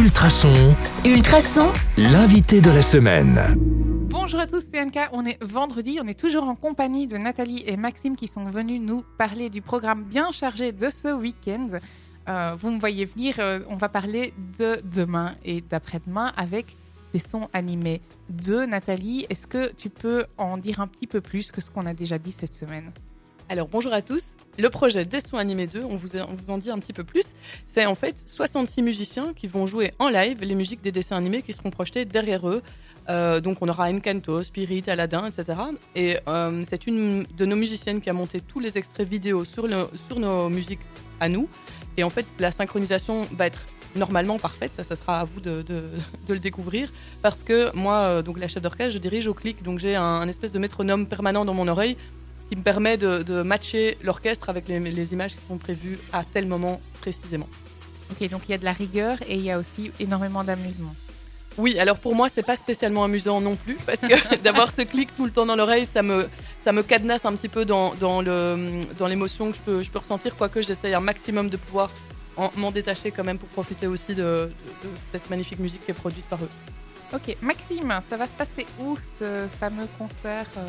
Ultrason, Ultrason, l'invité de la semaine. Bonjour à tous, c'est Anka. On est vendredi, on est toujours en compagnie de Nathalie et Maxime qui sont venus nous parler du programme bien chargé de ce week-end. Euh, vous me voyez venir, euh, on va parler de demain et d'après-demain avec des sons animés de Nathalie. Est-ce que tu peux en dire un petit peu plus que ce qu'on a déjà dit cette semaine? Alors bonjour à tous. Le projet Des sons animés 2, on vous, on vous en dit un petit peu plus. C'est en fait 66 musiciens qui vont jouer en live les musiques des dessins animés qui seront projetés derrière eux. Euh, donc on aura Encanto, Spirit, Aladdin, etc. Et euh, c'est une de nos musiciennes qui a monté tous les extraits vidéo sur, sur nos musiques à nous. Et en fait, la synchronisation va être normalement parfaite. Ça, ça sera à vous de, de, le découvrir. Parce que moi, euh, donc la chef d'orchestre, je dirige au clic. Donc j'ai un espèce de métronome permanent dans mon oreille qui me permet de, de matcher l'orchestre avec les, les images qui sont prévues à tel moment précisément. Ok, donc il y a de la rigueur et il y a aussi énormément d'amusement. Oui, alors pour moi, c'est pas spécialement amusant non plus, parce que d'avoir ce clic tout le temps dans l'oreille, ça me, ça me cadenasse un petit peu dans, dans le- dans l'émotion que je peux, je peux ressentir, quoique j'essaye un maximum de pouvoir en- m'en détacher quand même pour profiter aussi de, de- de cette magnifique musique qui est produite par eux. Ok, Maxime, ça va se passer où ce fameux concert euh,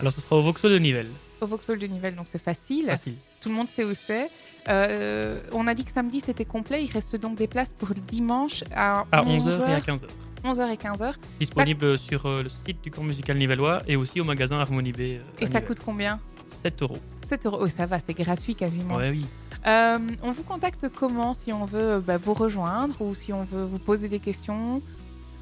Alors ce sera au Vauxhall de Nivelles. Au Vauxhall de Nivelles Donc c'est facile. Facile. Tout le monde sait où c'est. Euh, on a dit que samedi c'était complet. Il reste donc des places pour dimanche à, À 11h et à 15h. 11h et 15h. Disponible sur euh, le site du cours musical nivellois et aussi au magasin Harmonie B. euh, Et ça Nivelles. coûte combien 7 euros. 7 euros. Oh, ça va, c'est gratuit quasiment. Ouais, oui. Euh, on vous contacte comment si on veut bah, vous rejoindre ou si on veut vous poser des questions?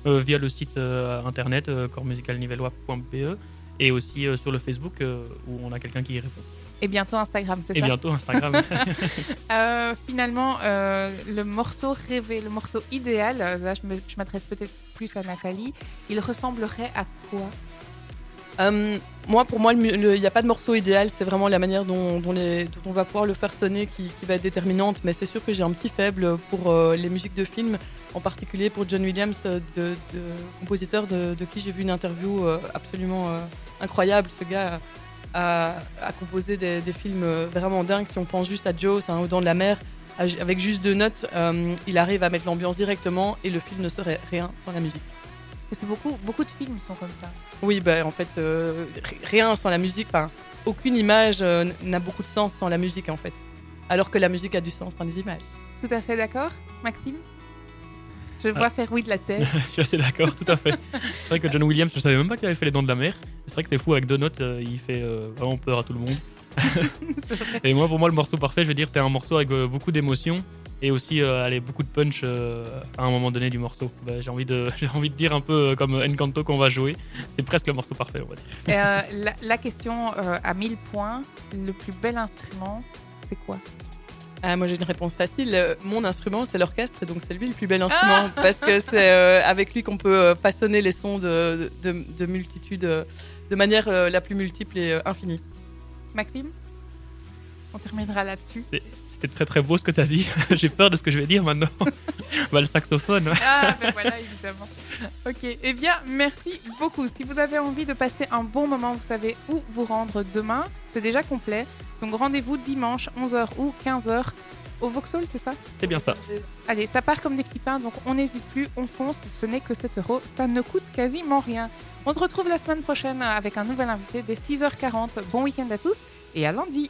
Euh, via le site euh, internet corpsmusicalnivellois.be et aussi euh, sur le Facebook euh, où on a quelqu'un qui y répond. Et bientôt Instagram, c'est Et ça bientôt Instagram. Euh, Finalement, euh, le morceau rêvé, le morceau idéal, là je m'adresse peut-être plus à Nathalie, il ressemblerait à quoi Euh, moi, pour moi, il n'y a pas de morceau idéal, c'est vraiment la manière dont, dont les- dont on va pouvoir le faire sonner qui, qui va être déterminante. Mais c'est sûr que j'ai un petit faible pour euh, les musiques de films, en particulier pour John Williams, euh, de, de compositeur de, de qui j'ai vu une interview euh, absolument euh, incroyable. Ce gars a, a composé des, des films vraiment dingues. Si on pense juste à Joe, c'est un Au-Dents de la mer, avec juste deux notes, euh, il arrive à mettre l'ambiance directement et le film ne serait rien sans la musique. Que beaucoup, beaucoup de films sont comme ça. Oui, bah, en fait, euh, ri- rien sans la musique. Enfin, aucune image euh, n'a beaucoup de sens sans la musique, en fait. Alors que la musique a du sens sans les images. Tout à fait d'accord, Maxime? Je vois faire oui de la tête. je suis assez d'accord, tout à fait. C'est vrai que John Williams, je savais même pas qu'il avait fait les dents de la mer. C'est vrai que c'est fou, avec deux notes, euh, il fait euh, vraiment peur à tout le monde. Et moi, pour moi, le morceau parfait, je veux dire, c'est un morceau avec euh, beaucoup d'émotion et aussi euh, allez, beaucoup de punch euh, à un moment donné du morceau. Bah, j'ai envie de, j'ai envie de dire un peu comme Encanto qu'on va jouer. C'est presque le morceau parfait, on va dire. Euh, la, la question à 1000 points, le plus bel instrument, c'est quoi? Ah, moi, j'ai une réponse facile. Euh, Mon instrument, c'est l'orchestre, et donc c'est lui le plus bel instrument. Parce que c'est euh, avec lui qu'on peut euh, façonner les sons de, de, de multitudes, euh, de manière euh, la plus multiple et euh, infinie. Maxime On terminera là-dessus. C'était très très beau ce que tu as dit. j'ai peur de ce que je vais dire maintenant. bah, le saxophone. Ah, ben voilà, évidemment. Ok, eh bien, merci beaucoup. Si vous avez envie de passer un bon moment, vous savez où vous rendre demain. C'est déjà complet. Donc rendez-vous dimanche, 11h ou 15h au Vauxhall, c'est ça? C'est bien ça. Allez, ça part comme des petits pains, donc on n'hésite plus, on fonce. Ce n'est que 7 euros. Ça ne coûte quasiment rien. On se retrouve la semaine prochaine avec un nouvel invité dès 6h40. Bon week-end à tous et à lundi.